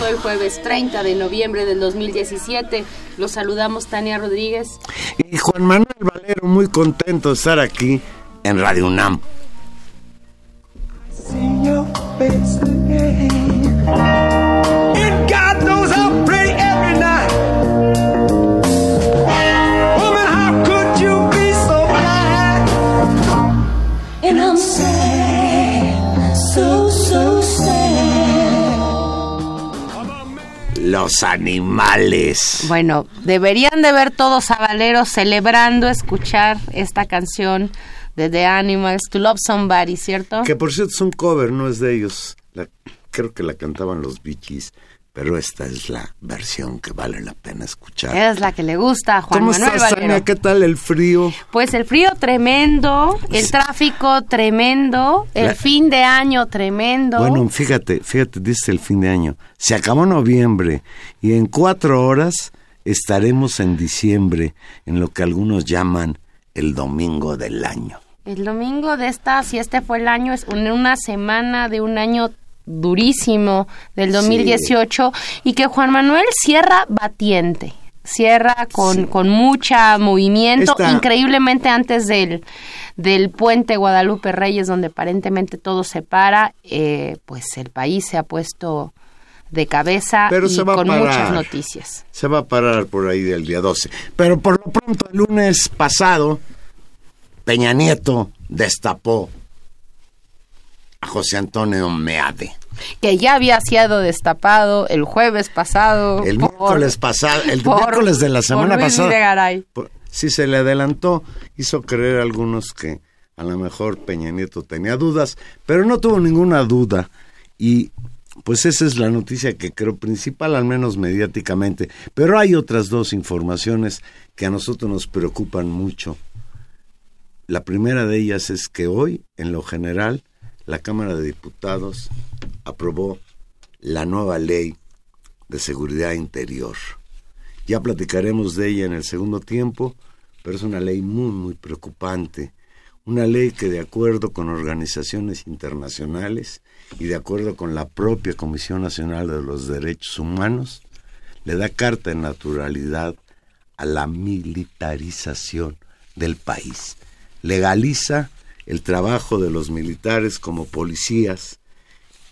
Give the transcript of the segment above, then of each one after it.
Hoy jueves 30 de noviembre del 2017. Los saludamos Tania Rodríguez. Y Juan Manuel Valero, muy contento de estar aquí en Radio UNAM. Los animales. Bueno, deberían de ver todos a Valero celebrando escuchar esta canción de The Animals, To Love Somebody, ¿cierto? Que por cierto es un cover, no es de ellos. creo que la cantaban los Bee pero esta es la versión que vale la pena escuchar. Es la que le gusta a Juan ¿Cómo Manuel estás, Tania? ¿Qué tal el frío? Pues el frío tremendo, el tráfico tremendo, el fin de año tremendo. Bueno, fíjate, fíjate, dice el fin de año. Se acabó noviembre y en cuatro horas estaremos en diciembre, en lo que algunos llaman el domingo del año. El domingo de esta, si este fue el año, es una semana de un año durísimo del 2018 y que Juan Manuel cierra batiente, cierra con, con mucha movimiento, increíblemente antes del, del puente Guadalupe Reyes, donde aparentemente todo se para, eh, pues el país se ha puesto de cabeza y con muchas noticias. Se va a parar por ahí del día 12. Pero por lo pronto, el lunes pasado, Peña Nieto destapó a José Antonio Meade que ya había sido destapado el jueves pasado. El miércoles pasado, el miércoles de la semana pasada. Si se le adelantó, hizo creer a algunos que a lo mejor Peña Nieto tenía dudas, pero no tuvo ninguna duda. Y pues esa es la noticia que creo principal, al menos mediáticamente. Pero hay otras dos informaciones que a nosotros nos preocupan mucho. La primera de ellas es que hoy, en lo general, la Cámara de Diputados aprobó la nueva ley de seguridad interior. Ya platicaremos de ella en el segundo tiempo, pero es una ley muy, muy preocupante. Una ley que de acuerdo con organizaciones internacionales y de acuerdo con la propia Comisión Nacional de los Derechos Humanos, le da carta de naturalidad a la militarización del país. Legaliza el trabajo de los militares como policías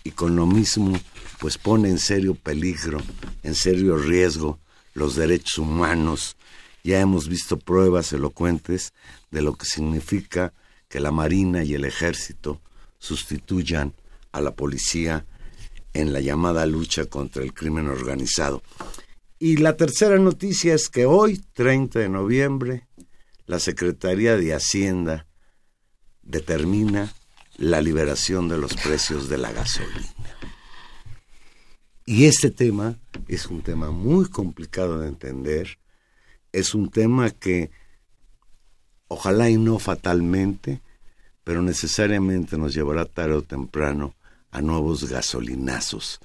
y con lo mismo pues pone en serio peligro, en serio riesgo los derechos humanos. Ya hemos visto pruebas elocuentes de lo que significa que la Marina y el Ejército sustituyan a la policía en la llamada lucha contra el crimen organizado. Y la tercera noticia es que hoy, 30 de noviembre, la Secretaría de Hacienda determina la liberación de los precios de la gasolina. Y este tema es un tema muy complicado de entender, es un tema que ojalá y no fatalmente, pero necesariamente nos llevará tarde o temprano a nuevos gasolinazos.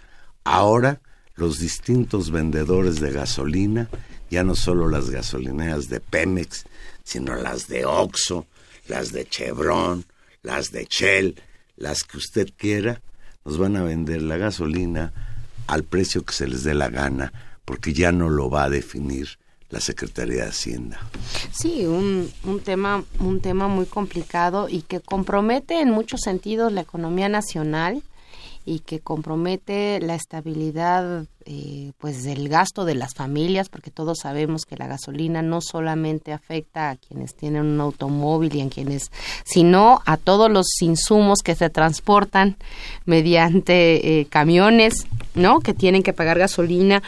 Ahora los distintos vendedores de gasolina, ya no solo las gasolineras de Pemex, sino las de Oxxo, las de Chevron, las de Shell, las que usted quiera, nos van a vender la gasolina al precio que se les dé la gana, porque ya no lo va a definir la Secretaría de Hacienda. Sí, un, un, tema, un tema muy complicado y que compromete en muchos sentidos la economía nacional y que compromete la estabilidad eh, pues del gasto de las familias porque todos sabemos que la gasolina no solamente afecta a quienes tienen un automóvil y a quienes sino a todos los insumos que se transportan mediante eh, camiones no que tienen que pagar gasolina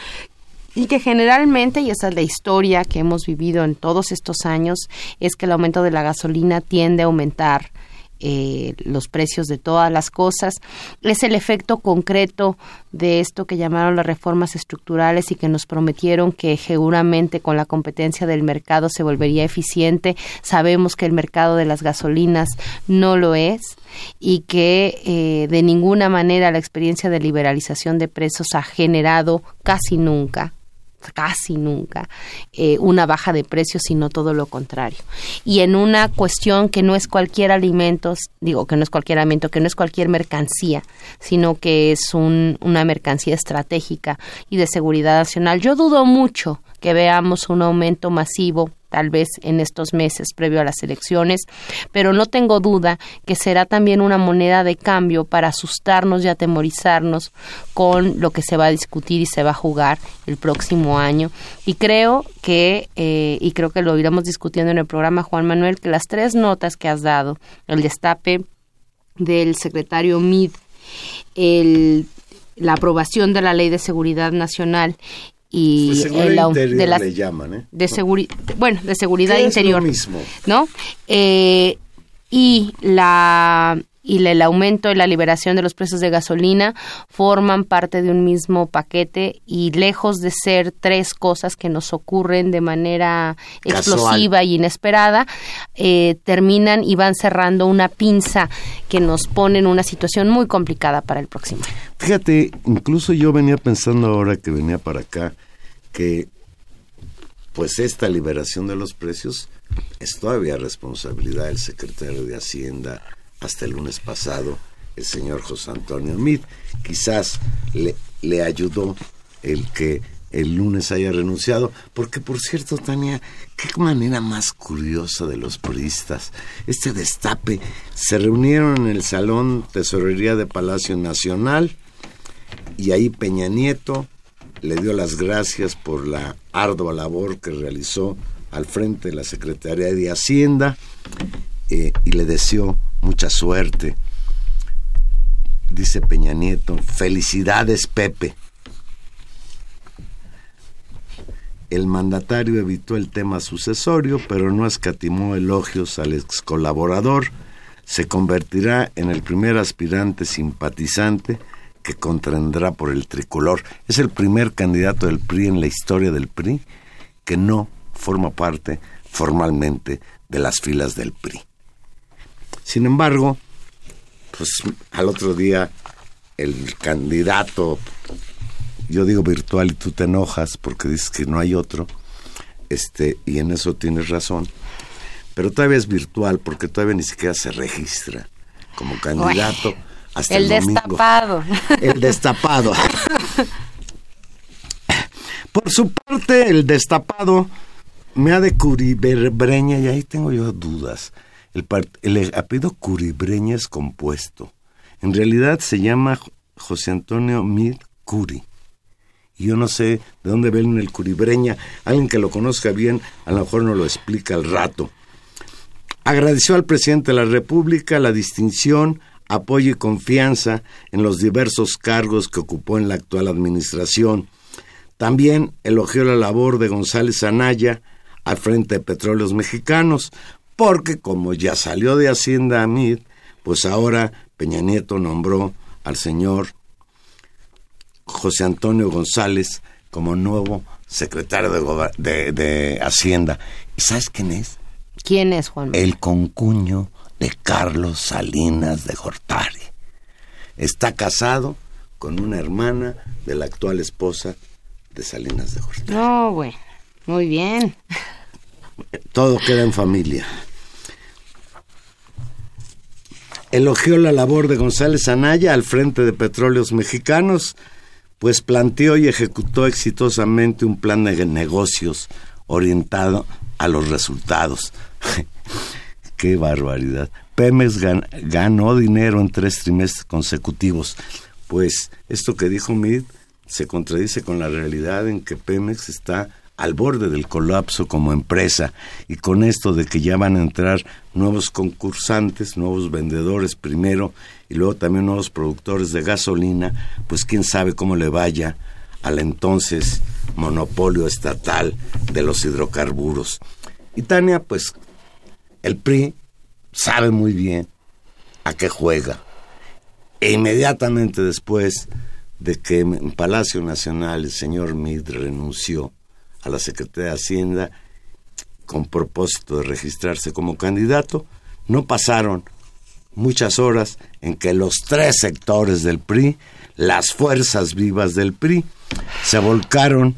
y que generalmente, y esa es la historia que hemos vivido en todos estos años, es que el aumento de la gasolina tiende a aumentar eh, los precios de todas las cosas. Es el efecto concreto de esto que llamaron las reformas estructurales y que nos prometieron que seguramente con la competencia del mercado se volvería eficiente. Sabemos que el mercado de las gasolinas no lo es y que eh, de ninguna manera la experiencia de liberalización de precios ha generado casi nunca casi nunca eh, una baja de precios, sino todo lo contrario. Y en una cuestión que no es cualquier alimento, digo que no es cualquier alimento, que no es cualquier mercancía, sino que es un, una mercancía estratégica y de seguridad nacional. Yo dudo mucho que veamos un aumento masivo tal vez en estos meses previo a las elecciones, pero no tengo duda que será también una moneda de cambio para asustarnos y atemorizarnos con lo que se va a discutir y se va a jugar el próximo año. Y creo que, eh, y creo que lo iremos discutiendo en el programa, Juan Manuel, que las tres notas que has dado, el destape del secretario Mid, el la aprobación de la Ley de Seguridad Nacional y de seguridad interior le llaman, ¿eh? de seguridad bueno de seguridad interior mismo? no eh, y la y el aumento y la liberación de los precios de gasolina forman parte de un mismo paquete y lejos de ser tres cosas que nos ocurren de manera explosiva y inesperada, eh, terminan y van cerrando una pinza que nos pone en una situación muy complicada para el próximo. Fíjate, incluso yo venía pensando ahora que venía para acá que pues esta liberación de los precios es todavía responsabilidad del secretario de Hacienda hasta el lunes pasado, el señor José Antonio Mid. Quizás le, ayudó el que el lunes haya renunciado, porque por cierto, Tania, qué manera más curiosa de los puristas. Este destape, se reunieron en el Salón Tesorería de Palacio Nacional y ahí Peña Nieto le dio las gracias por la ardua labor que realizó al frente de la Secretaría de Hacienda eh, y le deseó mucha suerte. Dice Peña Nieto, felicidades Pepe. El mandatario evitó el tema sucesorio, pero no escatimó elogios al ex colaborador. Se convertirá en el primer aspirante simpatizante que contendrá por el tricolor. Es el primer candidato del PRI en la historia del PRI que no forma parte formalmente de las filas del PRI. Sin embargo, pues al otro día el candidato, yo digo virtual y tú te enojas porque dices que no hay otro, este, y en eso tienes razón, pero todavía es virtual porque todavía ni siquiera se registra como candidato el, destapado. El destapado. Por su parte, el destapado me ha de Curibreña, y ahí tengo yo dudas. El, el apellido Curibreña es compuesto. En realidad se llama José Antonio Mid Curi. Y yo no sé de dónde ven el Curibreña. Alguien que lo conozca bien, a lo mejor nos lo explica al rato. Agradeció al presidente de la República la distinción apoyo y confianza en los diversos cargos que ocupó en la actual administración. También elogió la labor de González Anaya al frente de Petróleos Mexicanos, porque como ya salió de Hacienda Amid, pues ahora Peña Nieto nombró al señor José Antonio González como nuevo secretario de, de, Hacienda. ¿Y sabes quién es? ¿Quién es, Juan? El concuño de Carlos Salinas de Gortari. Está casado con una hermana de la actual esposa de Salinas de Gortari. No, bueno, muy bien. Todo queda en familia. Elogió la labor de González Anaya al frente de Petróleos Mexicanos, pues planteó y ejecutó exitosamente un plan de negocios orientado a los resultados. Qué barbaridad. Pemex ganó dinero en tres trimestres consecutivos. Pues esto que dijo Mid se contradice con la realidad en que Pemex está al borde del colapso como empresa y con esto de que ya van a entrar nuevos concursantes, nuevos vendedores primero y luego también nuevos productores de gasolina, pues quién sabe cómo le vaya al entonces monopolio estatal de los hidrocarburos. Y Tania, pues el PRI sabe muy bien a qué juega. E inmediatamente después de que en Palacio Nacional el señor Mid renunció a la Secretaría de Hacienda con propósito de registrarse como candidato, no pasaron muchas horas en que los tres sectores del PRI, las fuerzas vivas del PRI, se volcaron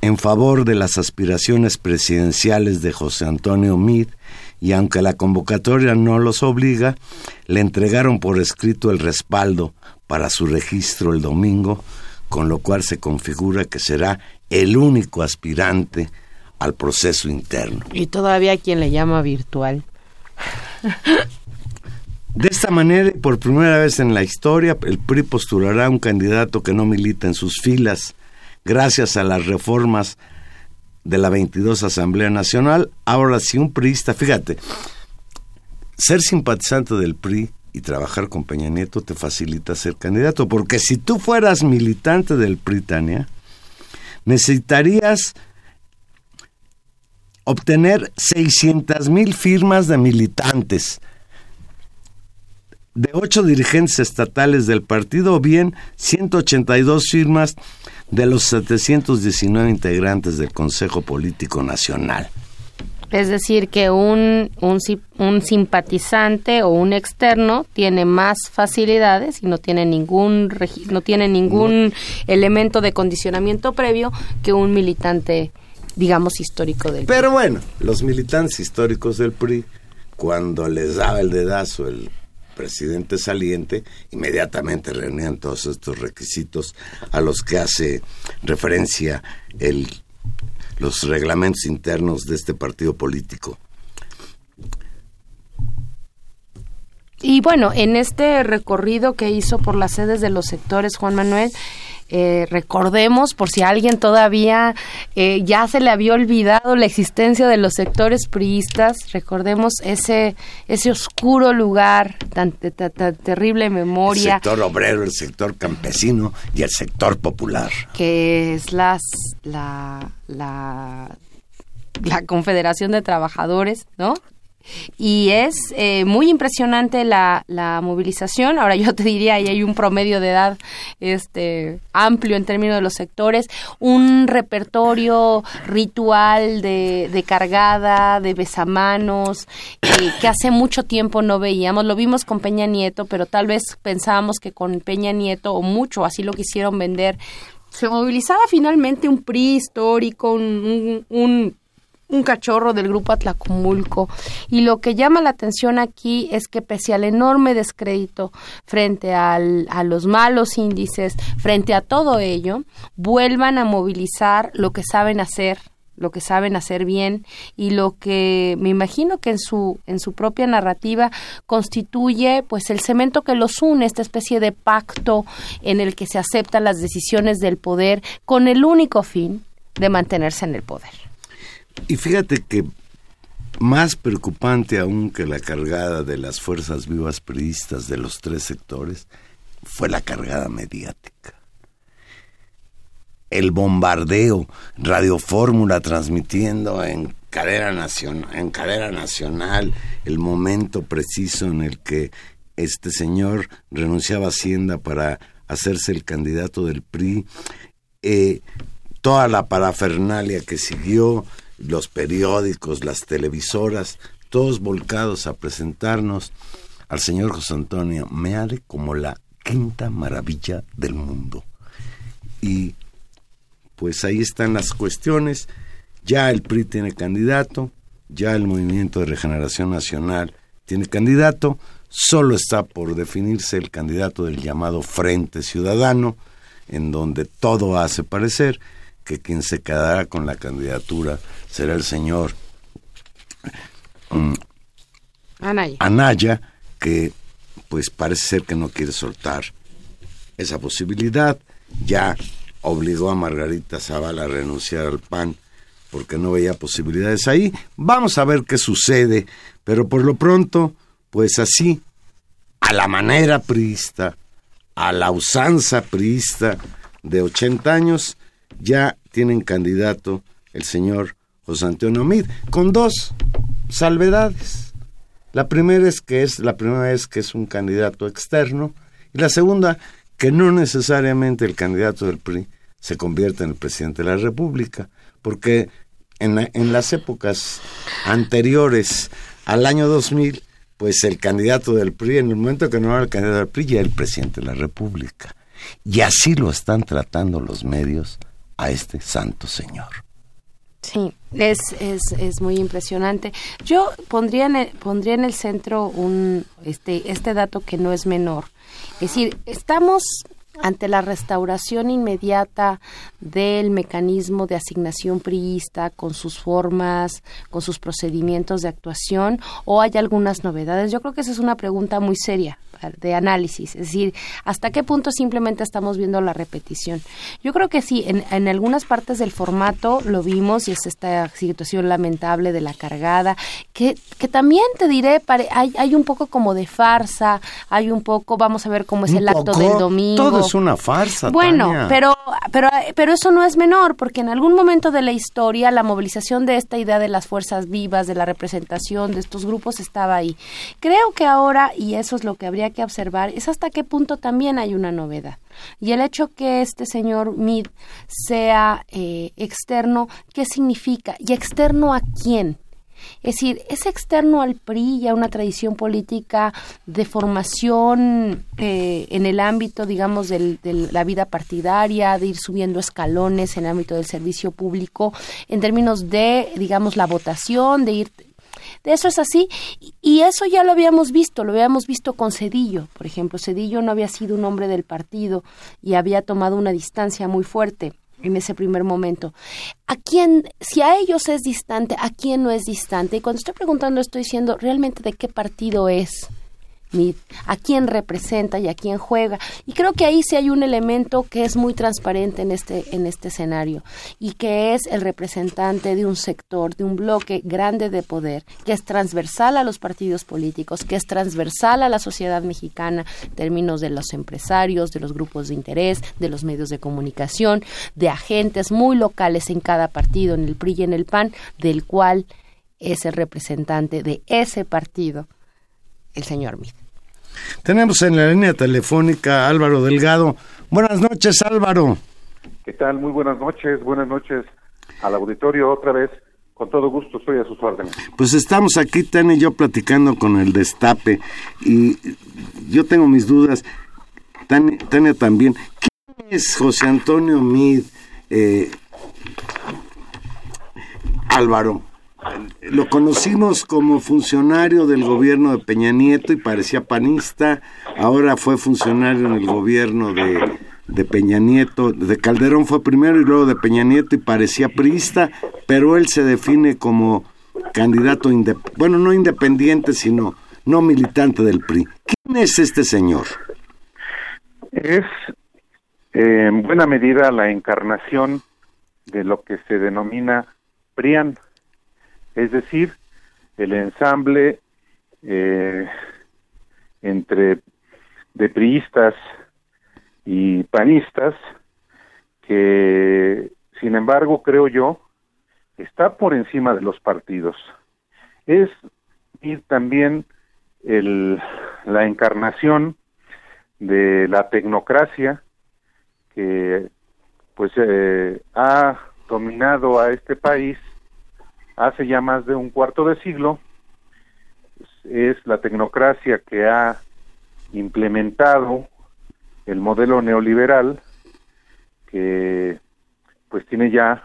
en favor de las aspiraciones presidenciales de José Antonio Mid y aunque la convocatoria no los obliga, le entregaron por escrito el respaldo para su registro el domingo, con lo cual se configura que será el único aspirante al proceso interno. Y todavía quien le llama virtual. De esta manera, por primera vez en la historia, el PRI postulará un candidato que no milita en sus filas, gracias a las reformas de la 22 Asamblea Nacional. Ahora, si un priista, fíjate, ser simpatizante del PRI y trabajar con Peña Nieto te facilita ser candidato, porque si tú fueras militante del PRI, Tania, necesitarías obtener 600 mil firmas de militantes de ocho dirigentes estatales del partido o bien 182 firmas de los 719 integrantes del Consejo Político Nacional. Es decir, que un, un, un, simpatizante o un externo tiene más facilidades y no tiene ningún, no tiene ningún elemento de condicionamiento previo que un militante, digamos, histórico del PRI. Pero bueno, los militantes históricos del PRI, cuando les daba el dedazo el presidente saliente, inmediatamente reunían todos estos requisitos a los que hace referencia el los reglamentos internos de este partido político. Y bueno, en este recorrido que hizo por las sedes de los sectores, Juan Manuel, eh, recordemos, por si alguien todavía eh, ya se le había olvidado la existencia de los sectores priistas, recordemos ese, ese oscuro lugar, tan, tan, terrible memoria. El sector obrero, el sector campesino y el sector popular. Que es las, la, la, la Confederación de Trabajadores, ¿no? Y es eh, muy impresionante la, la, movilización. Ahora yo te diría, ahí hay un promedio de edad este, amplio en términos de los sectores, un repertorio ritual de, de cargada, de besamanos, eh, que hace mucho tiempo no veíamos. Lo vimos con Peña Nieto, pero tal vez pensábamos que con Peña Nieto, o mucho así lo quisieron vender, se movilizaba finalmente un PRI histórico, un, un un cachorro del grupo Atlacomulco. Y lo que llama la atención aquí es que pese al enorme descrédito frente al, a los malos índices, frente a todo ello, vuelvan a movilizar lo que saben hacer lo que saben hacer bien y lo que me imagino que en su en su propia narrativa constituye pues el cemento que los une esta especie de pacto en el que se aceptan las decisiones del poder con el único fin de mantenerse en el poder. Y fíjate que más preocupante aún que la cargada de las fuerzas vivas periodistas de los tres sectores fue la cargada mediática. El bombardeo, Radio Fórmula transmitiendo en cadera nacional, en cadera nacional, el momento preciso en el que este señor renunciaba a Hacienda para hacerse el candidato del PRI, eh, toda la parafernalia que siguió, los periódicos, las televisoras, todos volcados a presentarnos al señor José Antonio Meade como la quinta maravilla del mundo. Y pues ahí están las cuestiones. Ya el PRI tiene candidato, ya el Movimiento de Regeneración Nacional tiene candidato, solo está por definirse el candidato del llamado Frente Ciudadano, en donde todo hace parecer que quien se quedará con la candidatura será el señor mm, Anaya. Anaya, que pues parece ser que no quiere soltar esa posibilidad. Ya obligó a Margarita Zavala a renunciar al PAN porque no veía posibilidades ahí. Vamos a ver qué sucede, pero por lo pronto, pues así, a la manera priista, a la usanza priista de 80 años, ya tienen candidato el señor José Antonio Mid, con dos salvedades. La primera es que es la primera vez que es un candidato externo y la segunda que no necesariamente el candidato del PRI se convierte en el presidente de la República, porque en, en las épocas anteriores al año 2000, pues el candidato del PRI, en el momento que no era el candidato del PRI, ya era el presidente de la República. Y así lo están tratando los medios a este santo señor. Sí, es, es, es muy impresionante. Yo pondría en el, pondría en el centro un este este dato que no es menor. Es decir, estamos ante la restauración inmediata del mecanismo de asignación priista con sus formas, con sus procedimientos de actuación o hay algunas novedades? Yo creo que esa es una pregunta muy seria de análisis, es decir, hasta qué punto simplemente estamos viendo la repetición. Yo creo que sí, en, en algunas partes del formato lo vimos y es esta situación lamentable de la cargada, que, que también te diré, hay, hay un poco como de farsa, hay un poco, vamos a ver cómo es el acto del domingo es una farsa. Bueno, pero pero pero eso no es menor, porque en algún momento de la historia la movilización de esta idea de las fuerzas vivas, de la representación de estos grupos estaba ahí. Creo que ahora y eso es lo que habría que observar es hasta qué punto también hay una novedad. Y el hecho que este señor Mid sea eh, externo, ¿qué significa? ¿Y externo a quién? Es decir, es externo al PRI y a una tradición política de formación eh, en el ámbito, digamos, de la vida partidaria, de ir subiendo escalones en el ámbito del servicio público, en términos de, digamos, la votación, de ir eso es así y eso ya lo habíamos visto, lo habíamos visto con Cedillo, por ejemplo, Cedillo no había sido un hombre del partido y había tomado una distancia muy fuerte en ese primer momento. ¿A quién, si a ellos es distante, a quién no es distante? Y cuando estoy preguntando, estoy diciendo realmente de qué partido es a quién representa y a quién juega. Y creo que ahí sí hay un elemento que es muy transparente en este, en este escenario y que es el representante de un sector, de un bloque grande de poder, que es transversal a los partidos políticos, que es transversal a la sociedad mexicana en términos de los empresarios, de los grupos de interés, de los medios de comunicación, de agentes muy locales en cada partido, en el PRI y en el PAN, del cual es el representante de ese partido el señor Mid. Tenemos en la línea telefónica Álvaro Delgado. Buenas noches, Álvaro. ¿Qué tal? Muy buenas noches. Buenas noches al auditorio otra vez. Con todo gusto, estoy a sus órdenes. Pues estamos aquí, Tania y yo, platicando con el destape. Y yo tengo mis dudas. Tania, también. ¿Quién es José Antonio Mid? Eh, Álvaro lo conocimos como funcionario del gobierno de Peña Nieto y parecía panista, ahora fue funcionario en el gobierno de, de Peña Nieto, de Calderón fue primero y luego de Peña Nieto y parecía priista, pero él se define como candidato, bueno, no independiente, sino no militante del PRI. ¿Quién es este señor? Es en buena medida la encarnación de lo que se denomina PRIAN, es decir, el ensamble eh, entre de y panistas que, sin embargo, creo yo, está por encima de los partidos. Es también el, la encarnación de la tecnocracia que pues eh, ha dominado a este país hace ya más de un cuarto de siglo es la tecnocracia que ha implementado el modelo neoliberal que pues tiene ya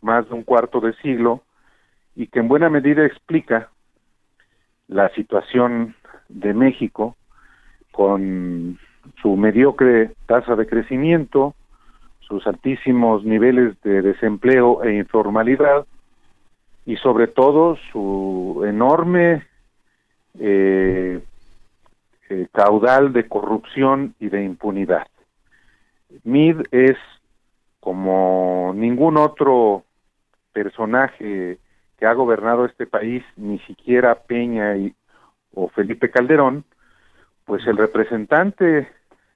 más de un cuarto de siglo y que en buena medida explica la situación de México con su mediocre tasa de crecimiento, sus altísimos niveles de desempleo e informalidad y sobre todo su enorme eh, eh, caudal de corrupción y de impunidad. Mid es como ningún otro personaje que ha gobernado este país, ni siquiera Peña y, o Felipe Calderón, pues el representante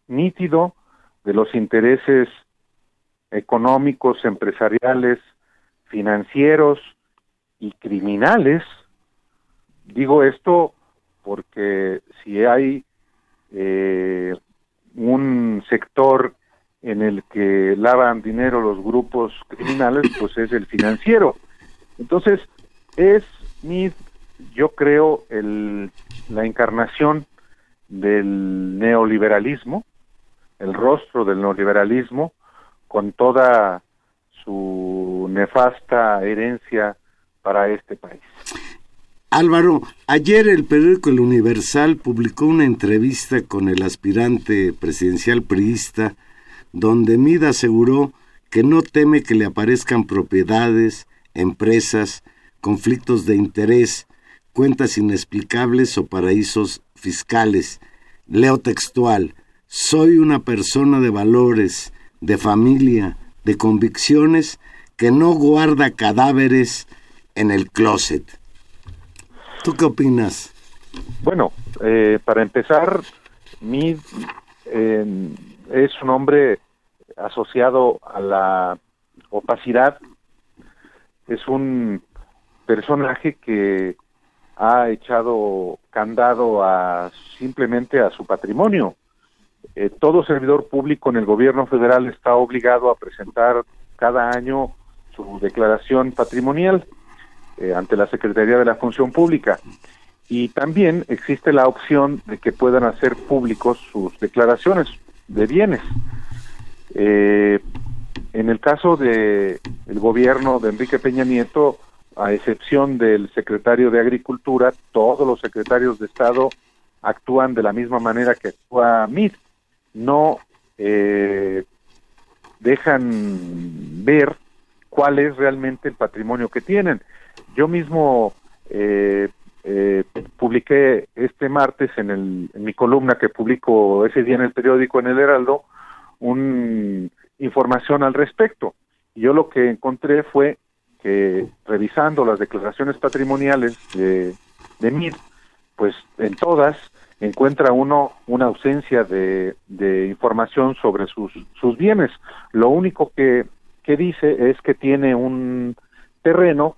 nítido de los intereses económicos, empresariales, financieros y criminales. Digo esto porque si hay eh, un sector en el que lavan dinero los grupos criminales, pues es el financiero. Entonces, es mi, yo creo, el, la encarnación del neoliberalismo, el rostro del neoliberalismo, con toda su nefasta herencia para este país. Álvaro, ayer el periódico El Universal publicó una entrevista con el aspirante presidencial priista, donde Mida aseguró que no teme que le aparezcan propiedades, empresas, conflictos de interés, cuentas inexplicables o paraísos fiscales. Leo textual, soy una persona de valores, de familia, de convicciones, que no guarda cadáveres en el closet. ¿Tú qué opinas? Bueno, eh, para empezar, Mid eh, es un hombre asociado a la opacidad, es un personaje que ha echado candado a simplemente a su patrimonio. Eh, todo servidor público en el gobierno federal está obligado a presentar cada año su declaración patrimonial eh, ante la Secretaría de la Función Pública. Y también existe la opción de que puedan hacer públicos sus declaraciones de bienes. Eh, en el caso de el gobierno de Enrique Peña Nieto, a excepción del secretario de Agricultura, todos los secretarios de Estado actúan de la misma manera que actúa MIT. No eh, dejan ver cuál es realmente el patrimonio que tienen. Yo mismo eh, eh, publiqué este martes en, el, en mi columna que publico ese día en el periódico en el Heraldo un información al respecto. Yo lo que encontré fue que revisando las declaraciones patrimoniales de, de MIR, pues en todas encuentra uno una ausencia de, información sobre sus, sus bienes. Lo único que, que dice es que tiene un terreno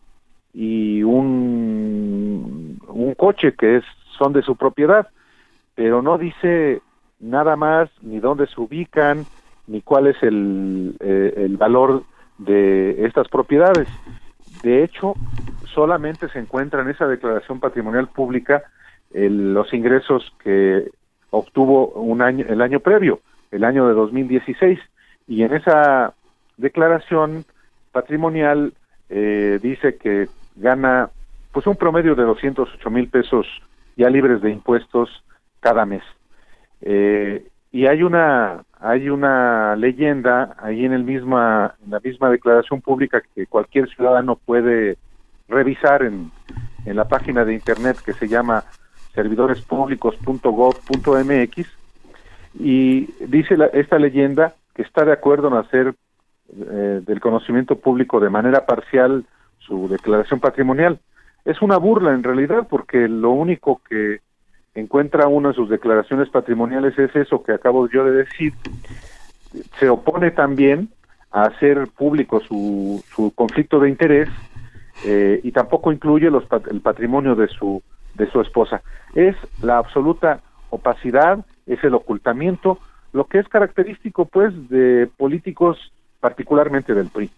y un, un coche que es, son de su propiedad, pero no dice nada más ni dónde se ubican, ni cuál es el, eh, el valor de estas propiedades. De hecho, solamente se encuentra en esa declaración patrimonial pública los ingresos que obtuvo un año, el año previo, el año de 2016, y en esa declaración patrimonial eh, dice que gana pues un promedio de 208 mil pesos ya libres de impuestos cada mes. Eh, y hay una hay una leyenda ahí en el misma en la misma declaración pública que cualquier ciudadano puede revisar en, en la página de internet que se llama servidorespublicos.gov.mx y dice esta leyenda que está de acuerdo en hacer eh, del conocimiento público de manera parcial su declaración patrimonial. Es una burla en realidad porque lo único que encuentra uno en sus declaraciones patrimoniales es eso que acabo yo de decir. Se opone también a hacer público su, su conflicto de interés eh, y tampoco incluye los, el patrimonio de su de su esposa. Es la absoluta opacidad, es el ocultamiento, lo que es característico pues de políticos particularmente del PRI.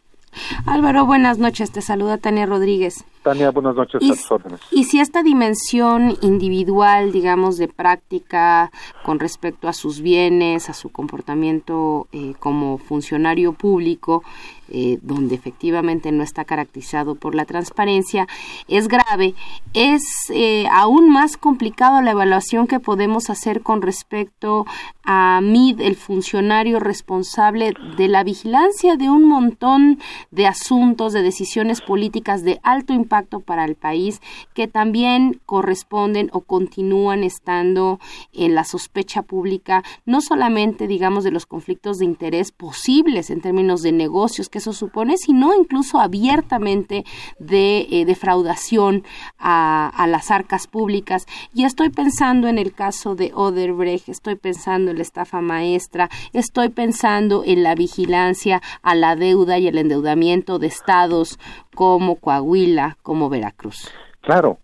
Álvaro, buenas noches. Te saluda Tania Rodríguez. Tania, buenas noches. Y, y si esta dimensión individual, digamos, de práctica con respecto a sus bienes, a su comportamiento eh, como funcionario público, eh, donde efectivamente no está caracterizado por la transparencia, es grave. Es eh, aún más complicado la evaluación que podemos hacer con respecto a MID, el funcionario responsable de la vigilancia de un montón de asuntos, de decisiones políticas de alto impacto para el país, que también corresponden o continúan estando en la sospecha pública, no solamente, digamos, de los conflictos de interés posibles en términos de negocios que eso supone, sino incluso abiertamente de eh, defraudación a, a, las arcas públicas. Y estoy pensando en el caso de Oderbrecht, estoy pensando en la estafa maestra, estoy pensando en la vigilancia a la deuda y el endeudamiento de estados como Coahuila, como Veracruz. Claro,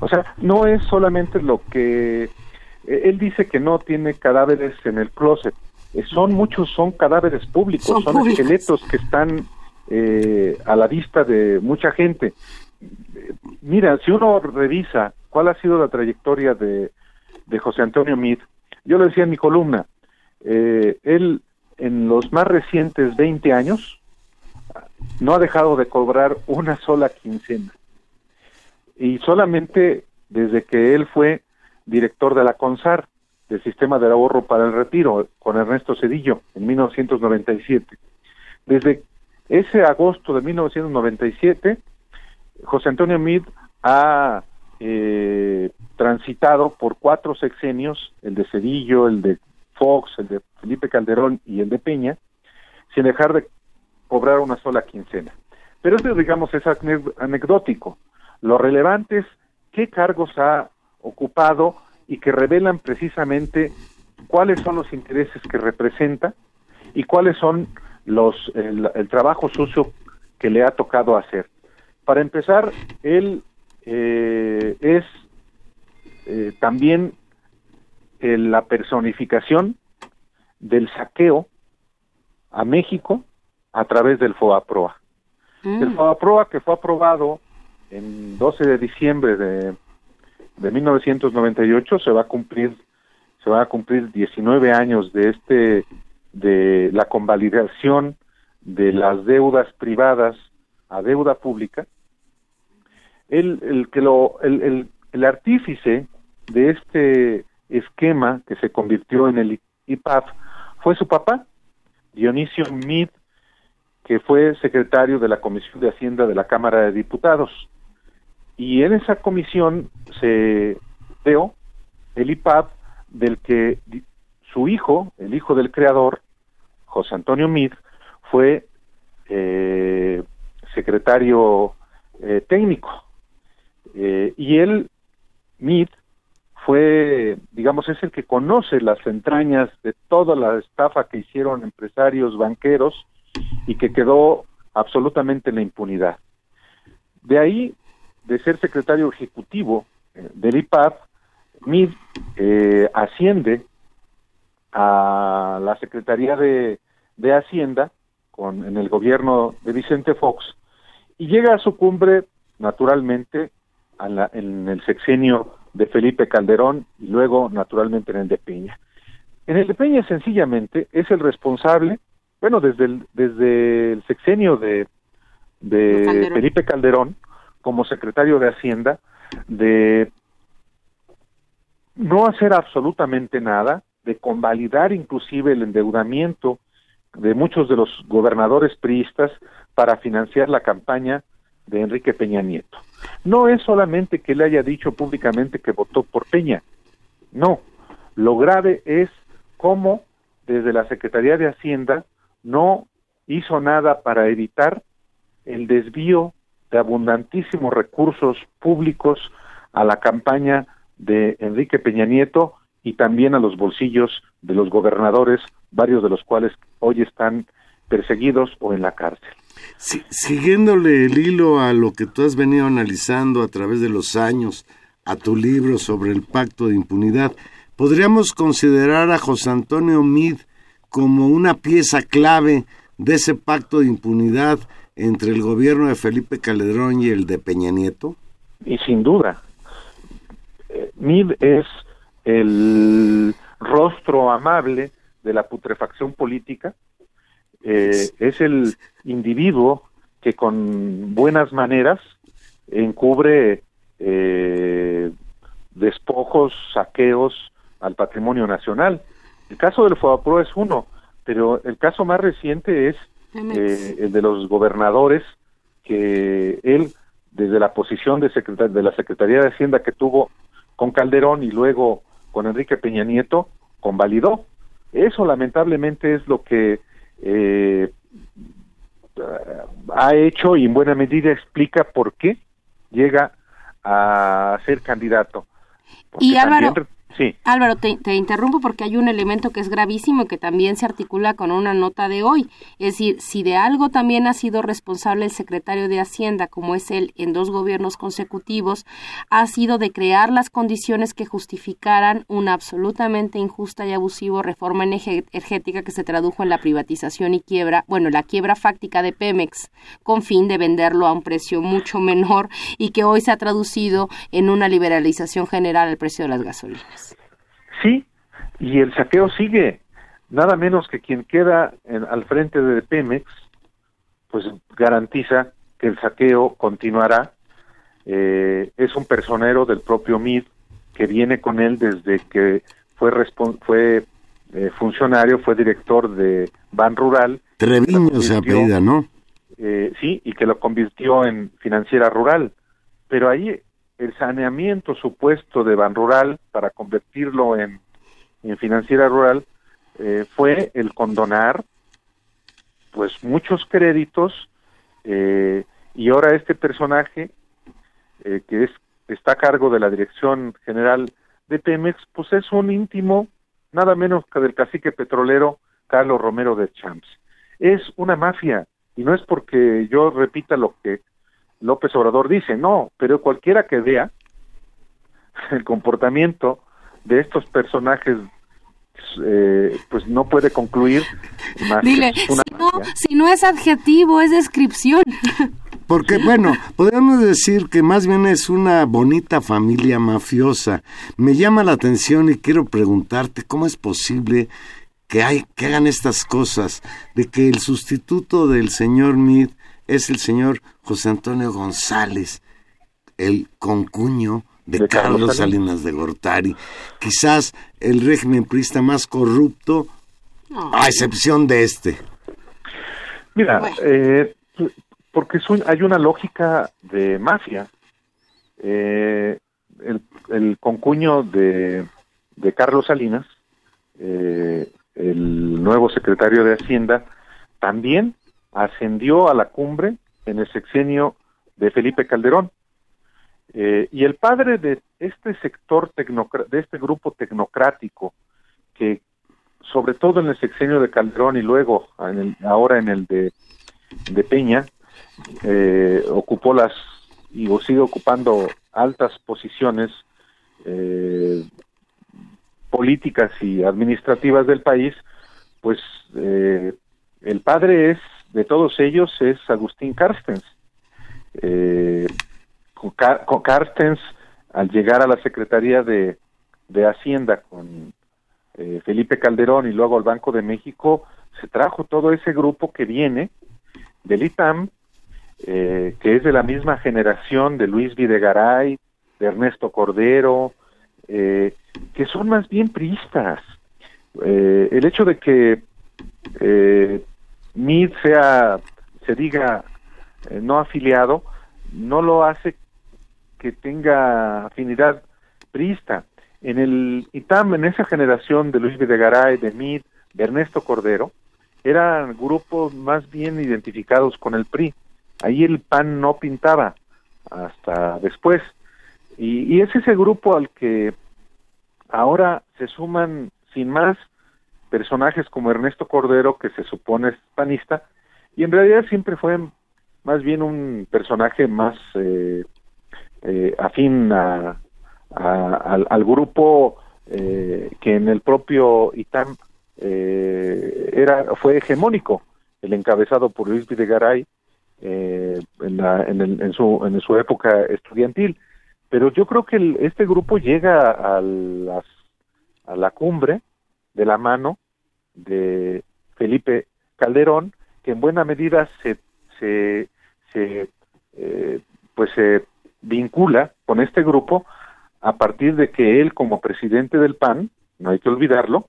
o sea, no es solamente lo que eh, él dice que no tiene cadáveres en el closet, eh, son muchos, son cadáveres públicos, son, esqueletos que están eh, a la vista de mucha gente. Mira, si uno revisa cuál ha sido la trayectoria de, de José Antonio Meade, yo lo decía en mi columna, eh, él en los más recientes 20 años no ha dejado de cobrar una sola quincena. Y solamente desde que él fue director de la CONSAR, del Sistema de Ahorro para el Retiro, con Ernesto Cedillo, en 1997. Desde ese agosto de 1997, José Antonio Mid ha eh, transitado por cuatro sexenios, el de Cedillo, el de Fox, el de Felipe Calderón y el de Peña, sin dejar de cobrar una sola quincena. Pero eso, digamos, es anecdótico. Lo relevante es qué cargos ha ocupado y que revelan precisamente cuáles son los intereses que representa y cuáles son los el, trabajo sucio que le ha tocado hacer. Para empezar, él eh, es eh, también eh, la personificación del saqueo a México a través del FOAPROA. Mm. El FOAPROA que fue aprobado en 12 de diciembre de de 1998 se va a cumplir se va a cumplir 19 años de este de la convalidación de las deudas privadas a deuda pública. El, el que lo el, el, el artífice de este esquema que se convirtió en el IPAF fue su papá Dionisio Mid que fue secretario de la Comisión de Hacienda de la Cámara de Diputados y en esa comisión se veo el IPAP del que su hijo, el hijo del creador, José Antonio Mid, fue eh, secretario eh, técnico. Eh, y él, Mid, fue, digamos, es el que conoce las entrañas de toda la estafa que hicieron empresarios banqueros y que quedó absolutamente en la impunidad. De ahí de ser secretario ejecutivo eh, del IPAD, MID eh, asciende a la Secretaría de, Hacienda con, en el gobierno de Vicente Fox y llega a su cumbre naturalmente en el sexenio de Felipe Calderón y luego naturalmente en el de Peña. En el de Peña sencillamente es el responsable, bueno, desde el, desde el sexenio de, de Felipe Calderón, como secretario de Hacienda de no hacer absolutamente nada, de convalidar inclusive el endeudamiento de muchos de los gobernadores priistas para financiar la campaña de Enrique Peña Nieto. No es solamente que le haya dicho públicamente que votó por Peña, no, lo grave es cómo desde la Secretaría de Hacienda no hizo nada para evitar el desvío de abundantísimos recursos públicos a la campaña de Enrique Peña Nieto y también a los bolsillos de los gobernadores, varios de los cuales hoy están perseguidos o en la cárcel. siguiéndole el hilo a lo que tú has venido analizando a través de los años, a tu libro sobre el pacto de impunidad, podríamos considerar a José Antonio Mid como una pieza clave de ese pacto de impunidad entre el gobierno de Felipe Calderón y el de Peña Nieto? Y sin duda. Eh, Mid es el rostro amable de la putrefacción política, eh, es el individuo que con buenas maneras encubre eh, despojos, saqueos al patrimonio nacional. El caso del FOAPRO es uno, pero el caso más reciente es eh, el de los gobernadores que él, desde la posición de, de la Secretaría de Hacienda que tuvo con Calderón y luego con Enrique Peña Nieto, convalidó. Eso lamentablemente es lo que eh, ha hecho y en buena medida explica por qué llega a ser candidato. y Álvaro, Sí. Álvaro, te, interrumpo porque hay un elemento que es gravísimo que también se articula con una nota de hoy. Es decir, si de algo también ha sido responsable el secretario de Hacienda, como es él en dos gobiernos consecutivos, ha sido de crear las condiciones que justificaran una absolutamente injusta y abusiva reforma energética que se tradujo en la privatización y quiebra, bueno, la quiebra fáctica de Pemex, con fin de venderlo a un precio mucho menor y que hoy se ha traducido en una liberalización general al precio de las gasolinas. Sí, y el saqueo sigue. Nada menos que quien queda al frente de Pemex, pues garantiza que el saqueo continuará. Eh, es un personero del propio MID que viene con él desde que fue, fue eh, funcionario, fue director de Ban Rural. Treviño se apellida, ¿no? Eh, sí, y que lo convirtió en financiera rural. Pero ahí el saneamiento supuesto de Ban Rural para convertirlo en, financiera rural eh, fue el condonar pues muchos créditos eh, y ahora este personaje eh, que es está a cargo de la dirección general de Pemex pues es un íntimo nada menos que del cacique petrolero Carlos Romero de Champs. Es una mafia y no es porque yo repita lo que López Obrador dice, no, pero cualquiera que vea el comportamiento de estos personajes eh, pues no puede concluir más Dile, si, no, si no es adjetivo, es descripción. Porque, bueno, podríamos decir que más bien es una bonita familia mafiosa. Me llama la atención y quiero preguntarte cómo es posible que, hay, que hagan estas cosas, de que el sustituto del señor Meade es el señor José Antonio González, el concuño de, Carlos Salinas de Gortari. Quizás el régimen priista más corrupto, a excepción de este. Mira, eh, porque hay una lógica de mafia. Eh, el, concuño de, de Carlos Salinas, eh, el nuevo secretario de Hacienda, también ascendió a la cumbre en el sexenio de Felipe Calderón. Eh, y el padre de este sector, de este grupo tecnocrático, que sobre todo en el sexenio de Calderón y luego ahora en el de, Peña, eh, ocupó las y sigue ocupando altas posiciones eh, políticas y administrativas del país, pues el padre es de todos ellos es Agustín Carstens. Eh, Carstens, al llegar a la Secretaría de, Hacienda con eh, Felipe Calderón y luego al Banco de México, se trajo todo ese grupo que viene del ITAM, eh, que es de la misma generación de Luis Videgaray, de Ernesto Cordero, eh, que son más bien priistas. el hecho de que MID sea, se diga eh, no afiliado, no lo hace que tenga afinidad priista. En el ITAM, en esa generación de Luis Videgaray, de MID, de Ernesto Cordero, eran grupos más bien identificados con el PRI. Ahí el PAN no pintaba hasta después. Y, y es ese grupo al que ahora se suman sin más personajes como Ernesto Cordero, que se supone es panista, y en realidad siempre fue más bien un personaje más eh, eh, afín a, al, grupo eh, que en el propio ITAM era fue hegemónico, el encabezado por Luis Videgaray en, en, su, en su época estudiantil. Pero yo creo que este grupo llega a, a la cumbre de la mano de Felipe Calderón, que en buena medida se, se, eh, pues se vincula con este grupo a partir de que él como presidente del PAN, no hay que olvidarlo,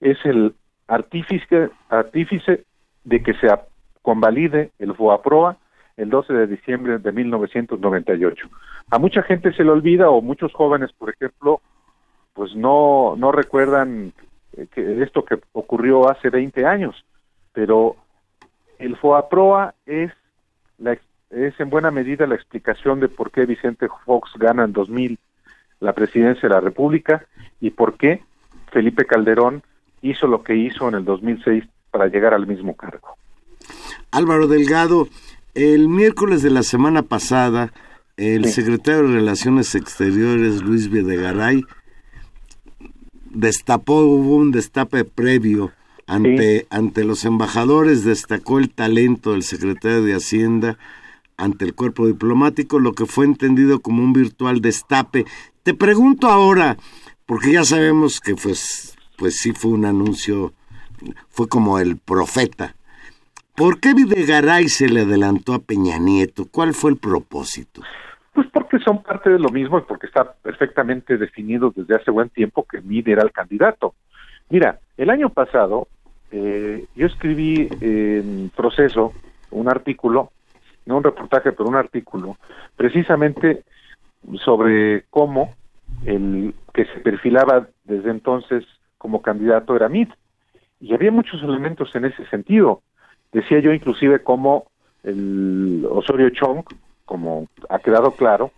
es el artífice, artífice de que se convalide el FOAPROA el 12 de diciembre de 1998. A mucha gente se le olvida o muchos jóvenes, por ejemplo, pues no, no recuerdan que esto que ocurrió hace 20 años, pero el FOAPROA es, la, es en buena medida la explicación de por qué Vicente Fox gana en 2000 la presidencia de la República y por qué Felipe Calderón hizo lo que hizo en el 2006 para llegar al mismo cargo. Álvaro Delgado, el miércoles de la semana pasada, el secretario de Relaciones Exteriores, Luis Videgaray, destapó, hubo un destape previo ante, ante los embajadores, destacó el talento del secretario de Hacienda ante el cuerpo diplomático, lo que fue entendido como un virtual destape. Te pregunto ahora, porque ya sabemos que pues, pues sí fue un anuncio, fue como el profeta. ¿Por qué Videgaray se le adelantó a Peña Nieto? ¿Cuál fue el propósito? Pues porque son parte de lo mismo y porque está perfectamente definido desde hace buen tiempo que Mid era el candidato. Mira, el año pasado eh, yo escribí en proceso un artículo, no un reportaje, pero un artículo, precisamente sobre cómo el que se perfilaba desde entonces como candidato era Mid. Y había muchos elementos en ese sentido. Decía yo inclusive cómo el Osorio Chong, como ha quedado claro,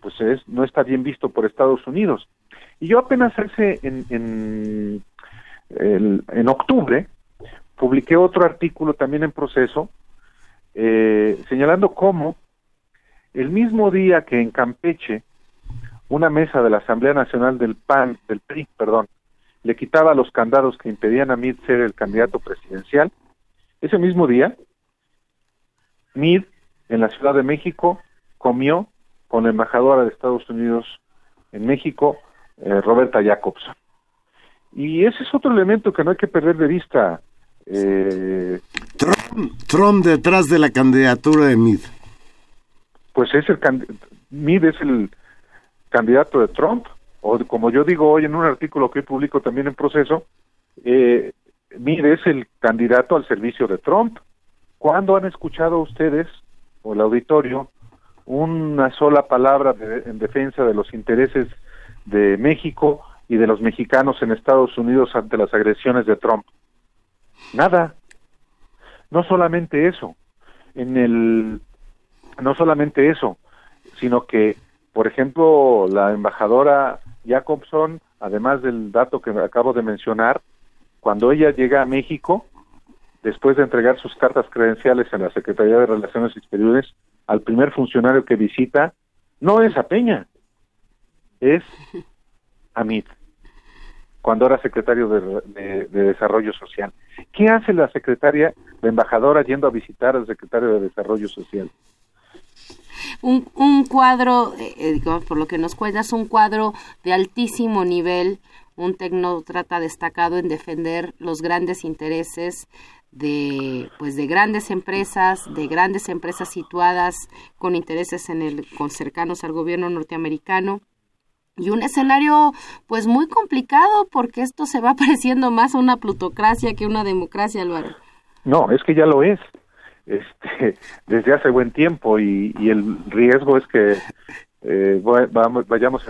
pues es, no está bien visto por Estados Unidos. Y yo apenas hace en, en, en octubre publiqué otro artículo también en proceso eh, señalando cómo el mismo día que en Campeche una mesa de la Asamblea Nacional del PAN, del PRI, perdón, le quitaba los candados que impedían a Mid ser el candidato presidencial, ese mismo día, Mid en la Ciudad de México comió con la embajadora de Estados Unidos en México, eh, Roberta Jacobson. Y ese es otro elemento que no hay que perder de vista. Eh, Trump, detrás de la candidatura de Mid. Pues es el Mid es el candidato de Trump, o como yo digo hoy en un artículo que publico también en proceso, eh, Mid es el candidato al servicio de Trump. ¿Cuándo han escuchado ustedes, o el auditorio, una sola palabra en defensa de los intereses de México y de los mexicanos en Estados Unidos ante las agresiones de Trump? Nada. No solamente eso, en el no solamente eso, sino que por ejemplo, la embajadora Jacobson, además del dato que acabo de mencionar, cuando ella llega a México, después de entregar sus cartas credenciales en la Secretaría de Relaciones Exteriores, al primer funcionario que visita, no es a Peña, es a Mit cuando era secretario de, Desarrollo Social. ¿Qué hace la secretaria, la embajadora, yendo a visitar al secretario de Desarrollo Social? Un, un cuadro, eh, eh, digamos, por lo que nos cuentas, un cuadro de altísimo nivel, un tecnócrata destacado en defender los grandes intereses de pues de grandes empresas, de grandes empresas situadas con intereses en el con cercanos al gobierno norteamericano y un escenario pues muy complicado porque esto se va pareciendo más a una plutocracia que una democracia, Álvaro. No, es que ya lo es. Este, desde hace buen tiempo y, el riesgo es que eh, vayamos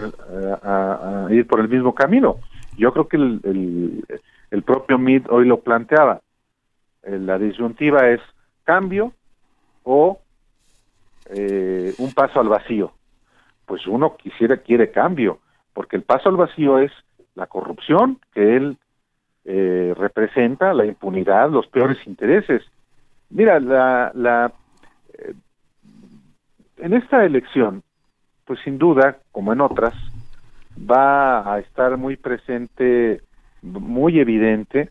a, ir por el mismo camino. Yo creo que el, el, propio MIT hoy lo planteaba. Eh, la disyuntiva es cambio o eh, un paso al vacío pues uno quisiera, quiere cambio, porque el paso al vacío es la corrupción que él eh, representa, la impunidad, los peores intereses. Mira, la, la, eh, en esta elección, pues sin duda, como en otras, va a estar muy presente, muy evidente,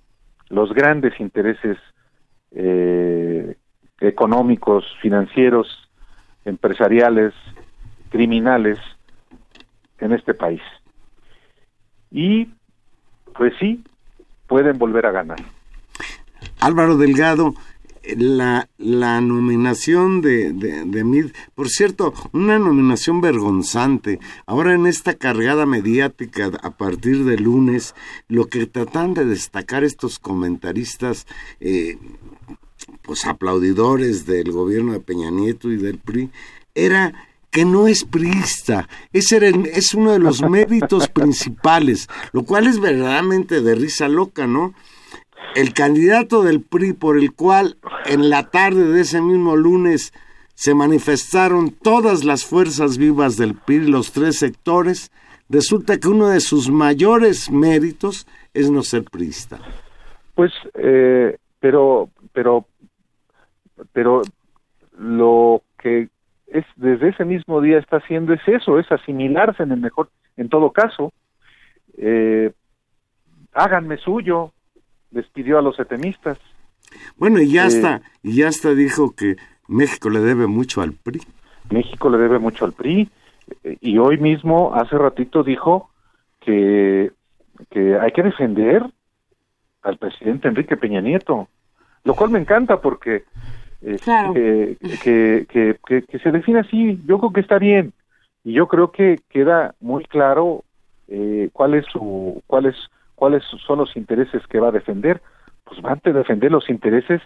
los grandes intereses eh, económicos, financieros, empresariales, criminales en este país. Y, pues sí, pueden volver a ganar. Álvaro Delgado, la, la nominación de, de, Mid, por cierto, una nominación vergonzante. Ahora en esta cargada mediática a partir de lunes, lo que tratan de destacar estos comentaristas, eh, pues aplaudidores del gobierno de Peña Nieto y del PRI, era que no es priista. Ese era es uno de los méritos principales, lo cual es verdaderamente de risa loca, ¿no? El candidato del PRI por el cual en la tarde de ese mismo lunes se manifestaron todas las fuerzas vivas del PRI, los tres sectores, resulta que uno de sus mayores méritos es no ser priista. Pues, eh, pero, pero, pero lo que es desde ese mismo día está haciendo es eso, es asimilarse en el mejor, en todo caso, eh, háganme suyo, despidió a los etemistas. Bueno, y ya está, eh, y ya está dijo que México le debe mucho al PRI. México le debe mucho al PRI eh, y hoy mismo hace ratito dijo que que hay que defender al presidente Enrique Peña Nieto, lo cual me encanta porque eh, que, que, que, que, se define así, yo creo que está bien y yo creo que queda muy claro eh, cuál es su cuál es cuáles son los intereses que va a defender, pues va a defender los intereses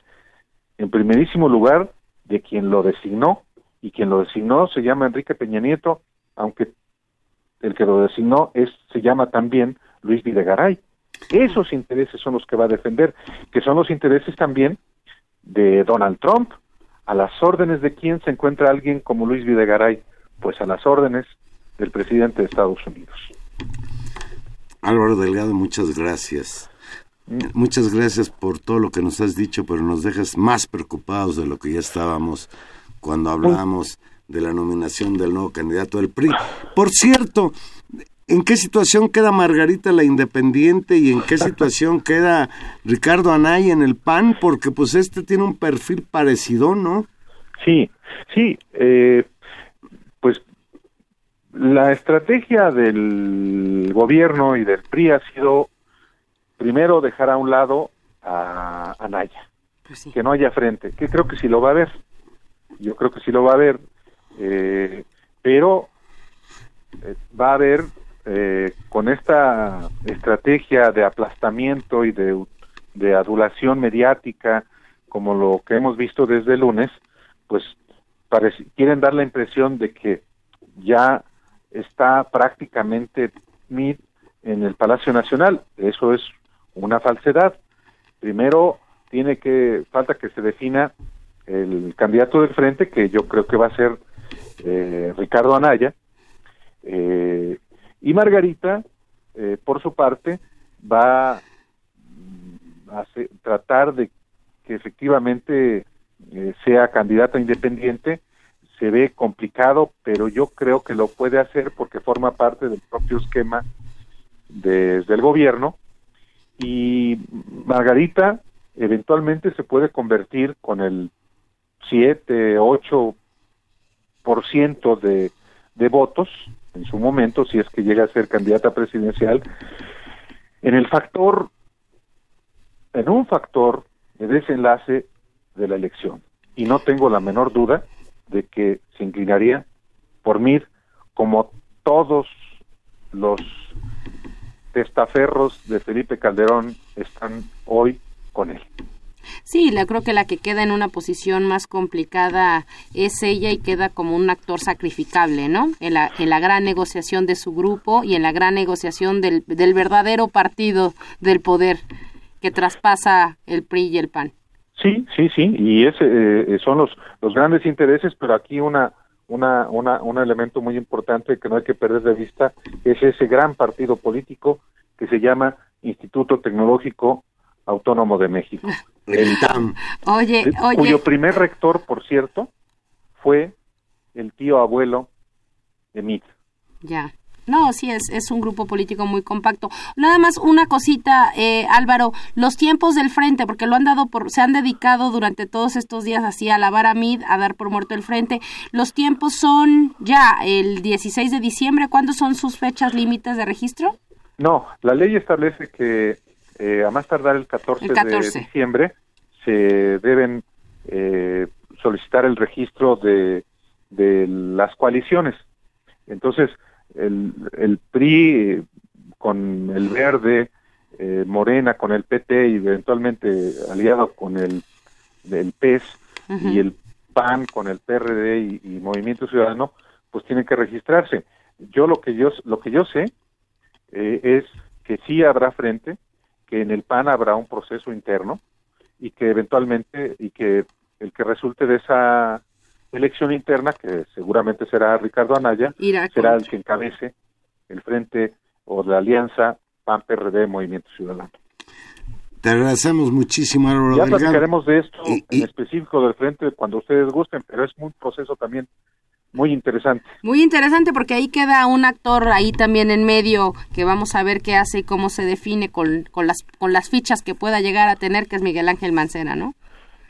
en primerísimo lugar de quien lo designó y quien lo designó se llama Enrique Peña Nieto, aunque el que lo designó es se llama también Luis Videgaray. Esos intereses son los que va a defender, que son los intereses también de Donald Trump. A las órdenes de quién se encuentra alguien como Luis Videgaray, pues a las órdenes del presidente de Estados Unidos. Álvaro Delgado, muchas gracias. Muchas gracias por todo lo que nos has dicho, pero nos dejas más preocupados de lo que ya estábamos cuando hablábamos de la nominación del nuevo candidato del PRI. Por cierto, ¿en qué situación queda Margarita la Independiente y en qué situación queda Ricardo Anay en el PAN? Porque pues este tiene un perfil parecido, ¿no? Sí, sí. Eh, la estrategia del gobierno y del PRI ha sido primero dejar a un lado a, Naya, pues que no haya frente, que creo que sí lo va a ver, yo creo que sí lo va a ver, eh, pero eh, va a haber eh, con esta estrategia de aplastamiento y de, de adulación mediática, como lo que hemos visto desde el lunes, pues quieren dar la impresión de que ya está prácticamente MIT en el Palacio Nacional. Eso es una falsedad. Primero tiene que falta que se defina el candidato del frente, que yo creo que va a ser eh, Ricardo Anaya, eh, y Margarita, eh, por su parte, va a tratar de que efectivamente sea candidata independiente se ve complicado, pero yo creo que lo puede hacer porque forma parte del propio esquema desde el gobierno y Margarita eventualmente se puede convertir con el 7, 8 por ciento de, de votos en su momento, si es que llega a ser candidata presidencial, en el factor, en un factor de desenlace de la elección. Y no tengo la menor duda de que se inclinaría por Mir como todos los testaferros de Felipe Calderón están hoy con él. Sí, la creo que la que queda en una posición más complicada es ella y queda como un actor sacrificable, ¿no? En la, en la gran negociación de su grupo y en la gran negociación del, del verdadero partido del poder que traspasa el PRI y el PAN. Sí, sí, sí, y ese eh, son los, los grandes intereses, pero aquí una, una, una, un elemento muy importante que no hay que perder de vista es ese gran partido político que se llama Instituto Tecnológico Autónomo de México. el TAM. Oye, oye. Cuyo primer rector, por cierto, fue el tío abuelo de Meade. Ya. No, sí, es, es un grupo político muy compacto. Nada más una cosita, eh, Álvaro, los tiempos del frente, porque lo han dado por, se han dedicado durante todos estos días así a lavar a Mid, a dar por muerto el frente. Los tiempos son ya el 16 de diciembre. ¿Cuándo son sus fechas límites de registro? No, la ley establece que eh, a más tardar el 14, de diciembre se deben eh, solicitar el registro de, de las coaliciones. Entonces, el, el PRI con el Verde, eh, Morena con el PT y eventualmente aliado con el, el PES y el PAN con el PRD y, Movimiento Ciudadano, pues tienen que registrarse. Yo lo que yo lo que yo sé eh, es que sí habrá frente, que en el PAN habrá un proceso interno y que eventualmente y que el que resulte de esa elección interna, que seguramente será Ricardo Anaya, será el que encabece el frente o la alianza PAN-PRD Movimiento Ciudadano. Te agradecemos muchísimo, Álvaro Ya platicaremos de esto en específico del frente cuando ustedes gusten, pero es un proceso también muy interesante. Muy interesante porque ahí queda un actor ahí también en medio que vamos a ver qué hace y cómo se define con, con, las, con las fichas que pueda llegar a tener, que es Miguel Ángel Mancera, ¿no?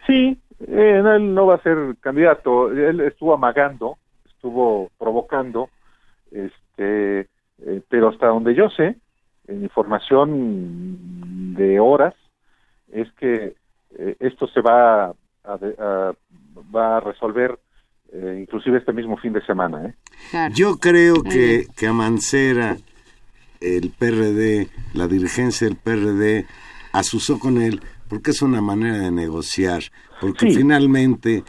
Sí, eh, él no va a ser candidato, él estuvo amagando, estuvo provocando, este, eh, pero hasta donde yo sé, en información de horas, es que eh, esto se va a, va a resolver inclusive este mismo fin de semana. Yo creo que, que a Mancera, el PRD, la dirigencia del PRD, asusó con él porque es una manera de negociar, porque finalmente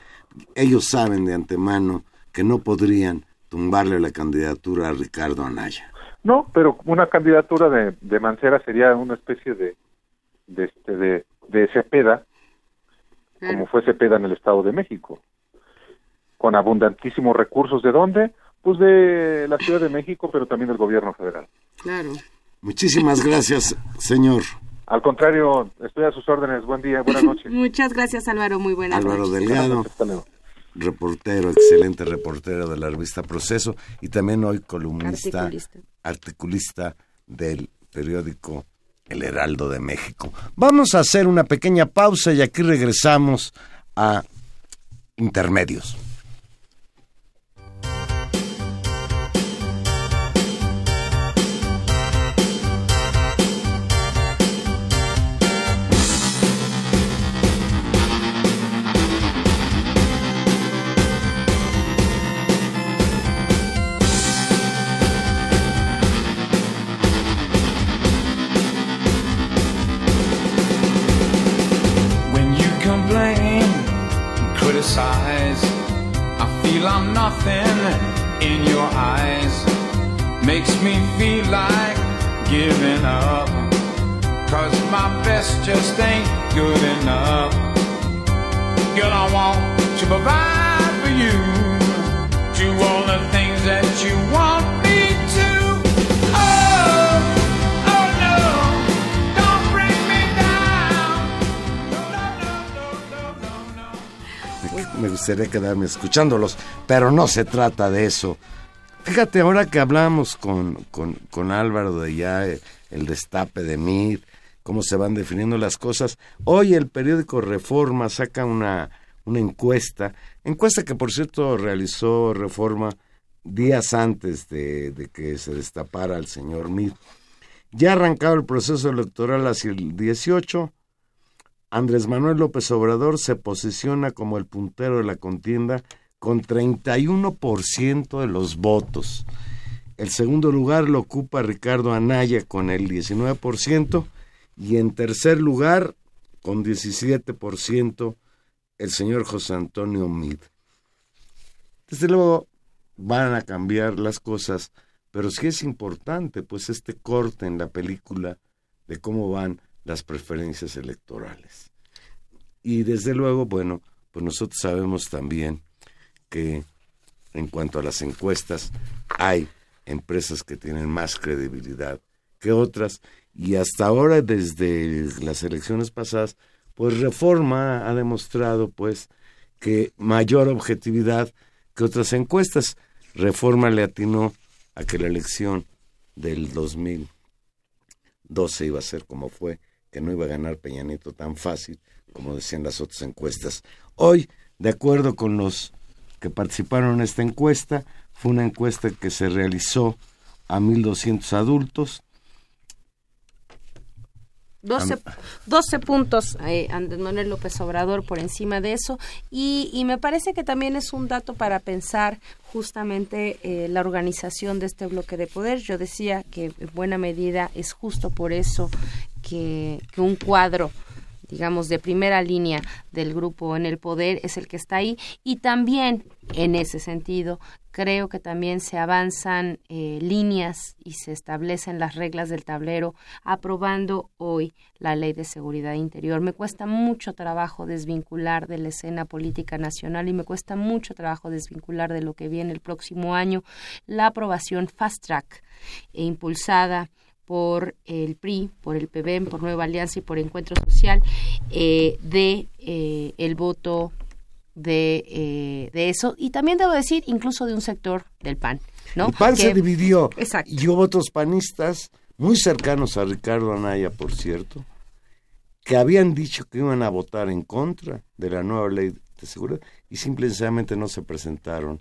ellos saben de antemano que no podrían tumbarle la candidatura a Ricardo Anaya. No, pero una candidatura de, de Mancera sería una especie de de, este, de, de Cepeda, como fue Cepeda en el Estado de México, con abundantísimos recursos. ¿De dónde? Pues de la Ciudad de México, pero también del gobierno federal. Claro. Muchísimas gracias, señor. Al contrario, estoy a sus órdenes. Buen día, buenas noches. Muchas gracias, Álvaro. Muy buenas Álvaro Delgado, reportero, excelente reportero de la revista Proceso y también hoy columnista, articulista, del periódico El Heraldo de México. Vamos a hacer una pequeña pausa y aquí regresamos a intermedios. I'm nothing in your eyes. Makes me feel like giving up. Cause my best just ain't good enough. Girl, I want to provide for you. Do all the things that you want Me gustaría quedarme escuchándolos pero no se trata de eso. Fíjate, ahora que hablamos con, con, Álvaro de ya eh, el destape de MIR, cómo se van definiendo las cosas, hoy el periódico Reforma saca una, una encuesta, encuesta que por cierto realizó Reforma días antes de, de que se destapara el señor Mir. Ya ha arrancado el proceso electoral hacia el 18. Andrés Manuel López Obrador se posiciona como el puntero de la contienda con 31% de los votos. El segundo lugar lo ocupa Ricardo Anaya con el 19% y en tercer lugar con 17% el señor José Antonio Mid. Desde luego van a cambiar las cosas, pero sí es importante pues este corte en la película de cómo van las preferencias electorales. Y desde luego, bueno, pues nosotros sabemos también que en cuanto a las encuestas hay empresas que tienen más credibilidad que otras y hasta ahora desde las elecciones pasadas pues Reforma ha demostrado pues que mayor objetividad que otras encuestas. Reforma le atinó a que la elección del 2012 iba a ser como fue, que no iba a ganar Peña Nieto tan fácil como decían las otras encuestas. Hoy, de acuerdo con los que participaron en esta encuesta, fue una encuesta que se realizó a 1.200 adultos 12, 12 puntos eh, Andrés Manuel López Obrador por encima de eso y, y, me parece que también es un dato para pensar justamente eh, la organización de este bloque de poder. Yo decía que en buena medida es justo por eso que, que un cuadro digamos, de primera línea del grupo en el poder es el que está ahí y también en ese sentido creo que también se avanzan eh, líneas y se establecen las reglas del tablero aprobando hoy la ley de seguridad interior. Me cuesta mucho trabajo desvincular de la escena política nacional y me cuesta mucho trabajo desvincular de lo que viene el próximo año la aprobación fast track e impulsada por el PRI, por el PBM, por Nueva Alianza y por Encuentro Social eh, de eh, el voto de, eh, de eso y también debo decir incluso de un sector del PAN. ¿no? El PAN se dividió y hubo otros panistas muy cercanos a Ricardo Anaya, por cierto, que habían dicho que iban a votar en contra de la nueva ley de seguridad y simplemente no se presentaron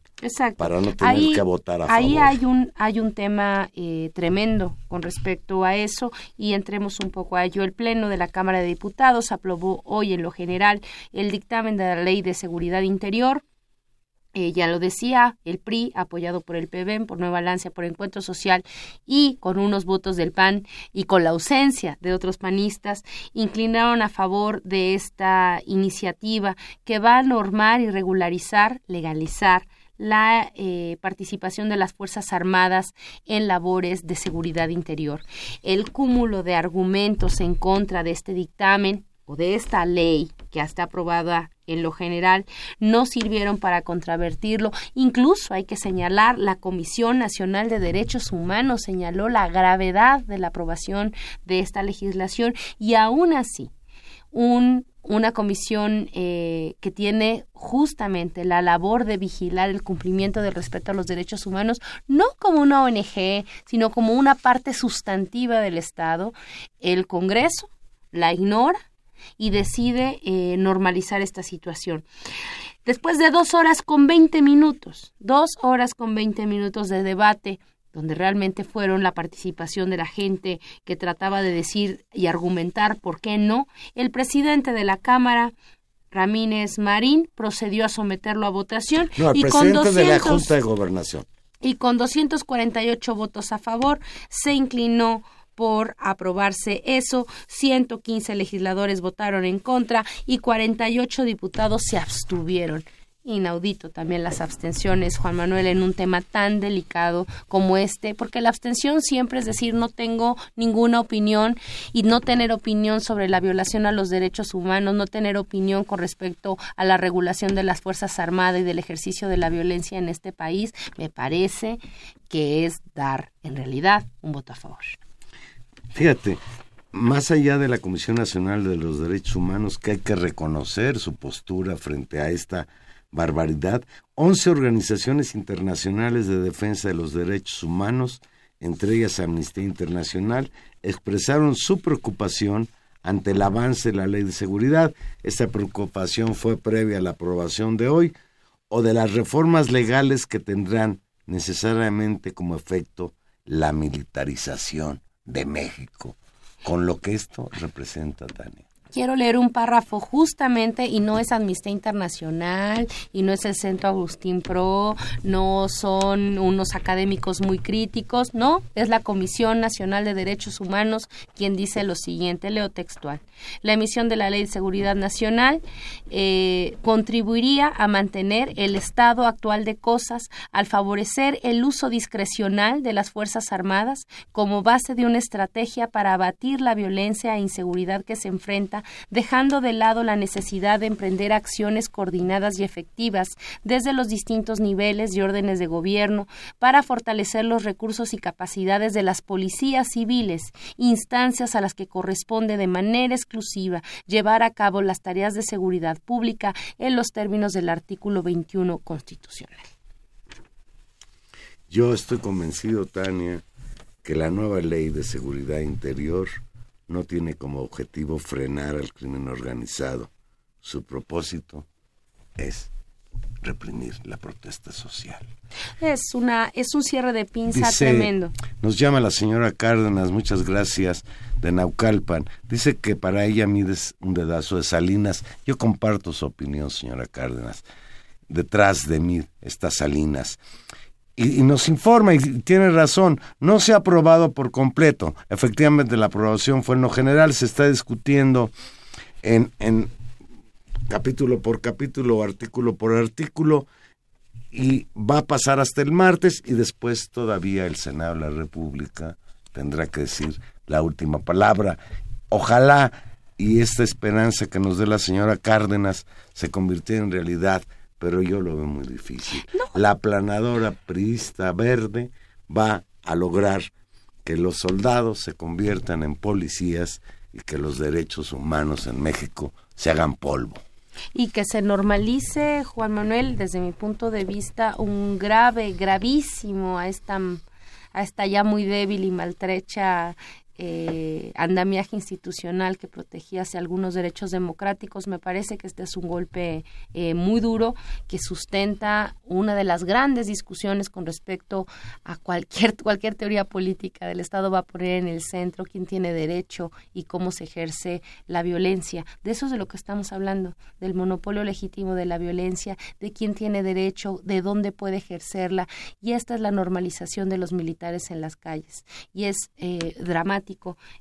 para no tener que votar a ahí hay un hay un tema eh, tremendo con respecto a eso. Y entremos un poco a ello. El pleno de la Cámara de Diputados aprobó hoy en lo general el dictamen de la Ley de Seguridad Interior eh, ya lo decía, el PRI, apoyado por el PBM, por Nueva Lancia, por Encuentro Social y con unos votos del PAN y con la ausencia de otros panistas, inclinaron a favor de esta iniciativa que va a normar y regularizar, legalizar la eh, participación de las Fuerzas Armadas en labores de seguridad interior. El cúmulo de argumentos en contra de este dictamen o de esta ley que está aprobada en lo general no sirvieron para contravertirlo. Incluso hay que señalar, la Comisión Nacional de Derechos Humanos señaló la gravedad de la aprobación de esta legislación y aún así un, una comisión eh, que tiene justamente la labor de vigilar el cumplimiento del respeto a los derechos humanos, no como una ONG, sino como una parte sustantiva del Estado, el Congreso la ignora y decide eh, normalizar esta situación. Después de dos horas con veinte minutos, dos horas con veinte minutos de debate, donde realmente fueron la participación de la gente que trataba de decir y argumentar por qué no, el presidente de la Cámara, Ramírez Marín, procedió a someterlo a votación. No, el y presidente con de la Junta de Gobernación. Y con 248 votos a favor, se inclinó por aprobarse eso, 115 legisladores votaron en contra y 48 diputados se abstuvieron. Inaudito también las abstenciones, Juan Manuel, en un tema tan delicado como este, porque la abstención siempre es decir no tengo ninguna opinión y no tener opinión sobre la violación a los derechos humanos, no tener opinión con respecto a la regulación de las Fuerzas Armadas y del ejercicio de la violencia en este país, me parece que es dar en realidad un voto a favor. Fíjate, más allá de la Comisión Nacional de los Derechos Humanos, que hay que reconocer su postura frente a esta barbaridad, 11 organizaciones internacionales de defensa de los derechos humanos, entre ellas Amnistía Internacional, expresaron su preocupación ante el avance de la ley de seguridad. Esta preocupación fue previa a la aprobación de hoy o de las reformas legales que tendrán necesariamente como efecto la militarización de México, con lo que esto representa, Tania quiero leer un párrafo justamente y no es Amnistía Internacional y no es el Centro Agustín Pro, no son unos académicos muy críticos, no, es la Comisión Nacional de Derechos Humanos quien dice lo siguiente, leo textual. La emisión de la Ley de Seguridad Nacional eh, contribuiría a mantener el estado actual de cosas al favorecer el uso discrecional de las Fuerzas Armadas como base de una estrategia para abatir la violencia e inseguridad que se enfrenta dejando de lado la necesidad de emprender acciones coordinadas y efectivas desde los distintos niveles y órdenes de gobierno para fortalecer los recursos y capacidades de las policías civiles, instancias a las que corresponde de manera exclusiva llevar a cabo las tareas de seguridad pública en los términos del artículo 21 constitucional. Yo estoy convencido, Tania, que la nueva ley de seguridad interior no tiene como objetivo frenar al crimen organizado. Su propósito es reprimir la protesta social. Es una es un cierre de pinza tremendo. Nos llama la señora Cárdenas, muchas gracias, de Naucalpan. Dice que para ella mides un dedazo de Salinas. Yo comparto su opinión, señora Cárdenas. Detrás de mí está Salinas. Y, nos informa, y tiene razón, no se ha aprobado por completo. Efectivamente, la aprobación fue en lo general, se está discutiendo en, en capítulo por capítulo, artículo por artículo, y va a pasar hasta el martes y después todavía el Senado de la República tendrá que decir la última palabra. Ojalá y esta esperanza que nos dé la señora Cárdenas se convirtiera en realidad, pero yo lo veo muy difícil. La planadora priista verde va a lograr que los soldados se conviertan en policías y que los derechos humanos en México se hagan polvo y que se normalice, Juan Manuel, desde mi punto de vista, un grave, gravísimo a esta, a esta ya muy débil y maltrecha eh, andamiaje institucional que protegiese algunos derechos democráticos. Me parece que este es un golpe eh, muy duro que sustenta una de las grandes discusiones con respecto a cualquier, cualquier teoría política del Estado va a poner en el centro quién tiene derecho y cómo se ejerce la violencia. De eso es de lo que estamos hablando, del monopolio legítimo de la violencia, de quién tiene derecho, de dónde puede ejercerla. Y esta es la normalización de los militares en las calles. Y es eh, dramático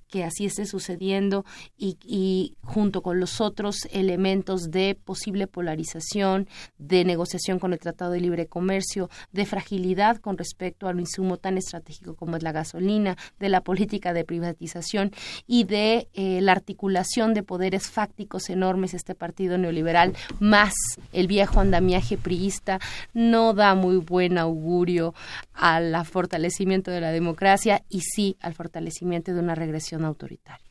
que así esté sucediendo y, junto con los otros elementos de posible polarización, de negociación con el Tratado de Libre Comercio, de fragilidad con respecto a un insumo tan estratégico como es la gasolina, de la política de privatización y de eh, la articulación de poderes fácticos enormes este partido neoliberal más el viejo andamiaje priista no da muy buen augurio al fortalecimiento de la democracia y sí al fortalecimiento de una regresión autoritaria.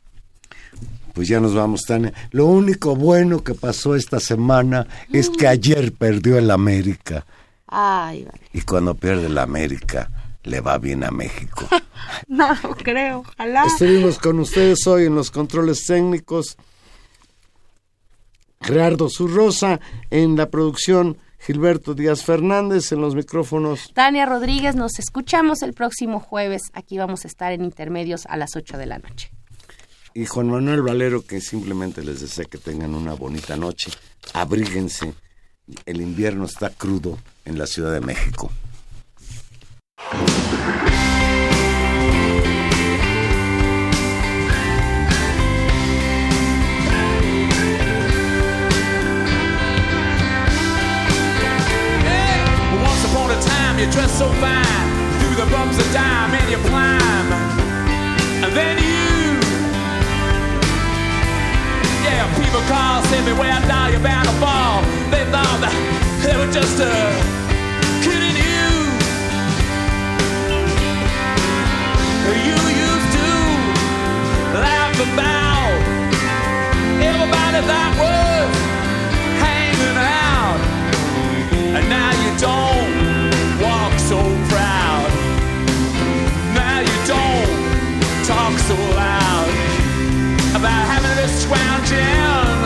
Pues ya nos vamos, Tania. Lo único bueno que pasó esta semana es que ayer perdió el América. Ay, vale. Y cuando pierde el América, le va bien a México. no lo creo, ojalá. Estuvimos con ustedes hoy en los controles técnicos. Gerardo Zurrosa en la producción Gilberto Díaz Fernández en los micrófonos. Tania Rodríguez, nos escuchamos el próximo jueves. Aquí vamos a estar en intermedios a las 8 de la noche. Y Juan Manuel Valero, que simplemente les desea que tengan una bonita noche. Abríguense. El invierno está crudo en la Ciudad de México. you dress so fine through the bumps of dime and you climb. And then you yeah people call, cross everywhere now you're bound to fall. They thought that they were just a kidding you. You used to laugh about everybody that was hanging out. And now you don't so proud. Now you don't talk so loud about having this scrounging.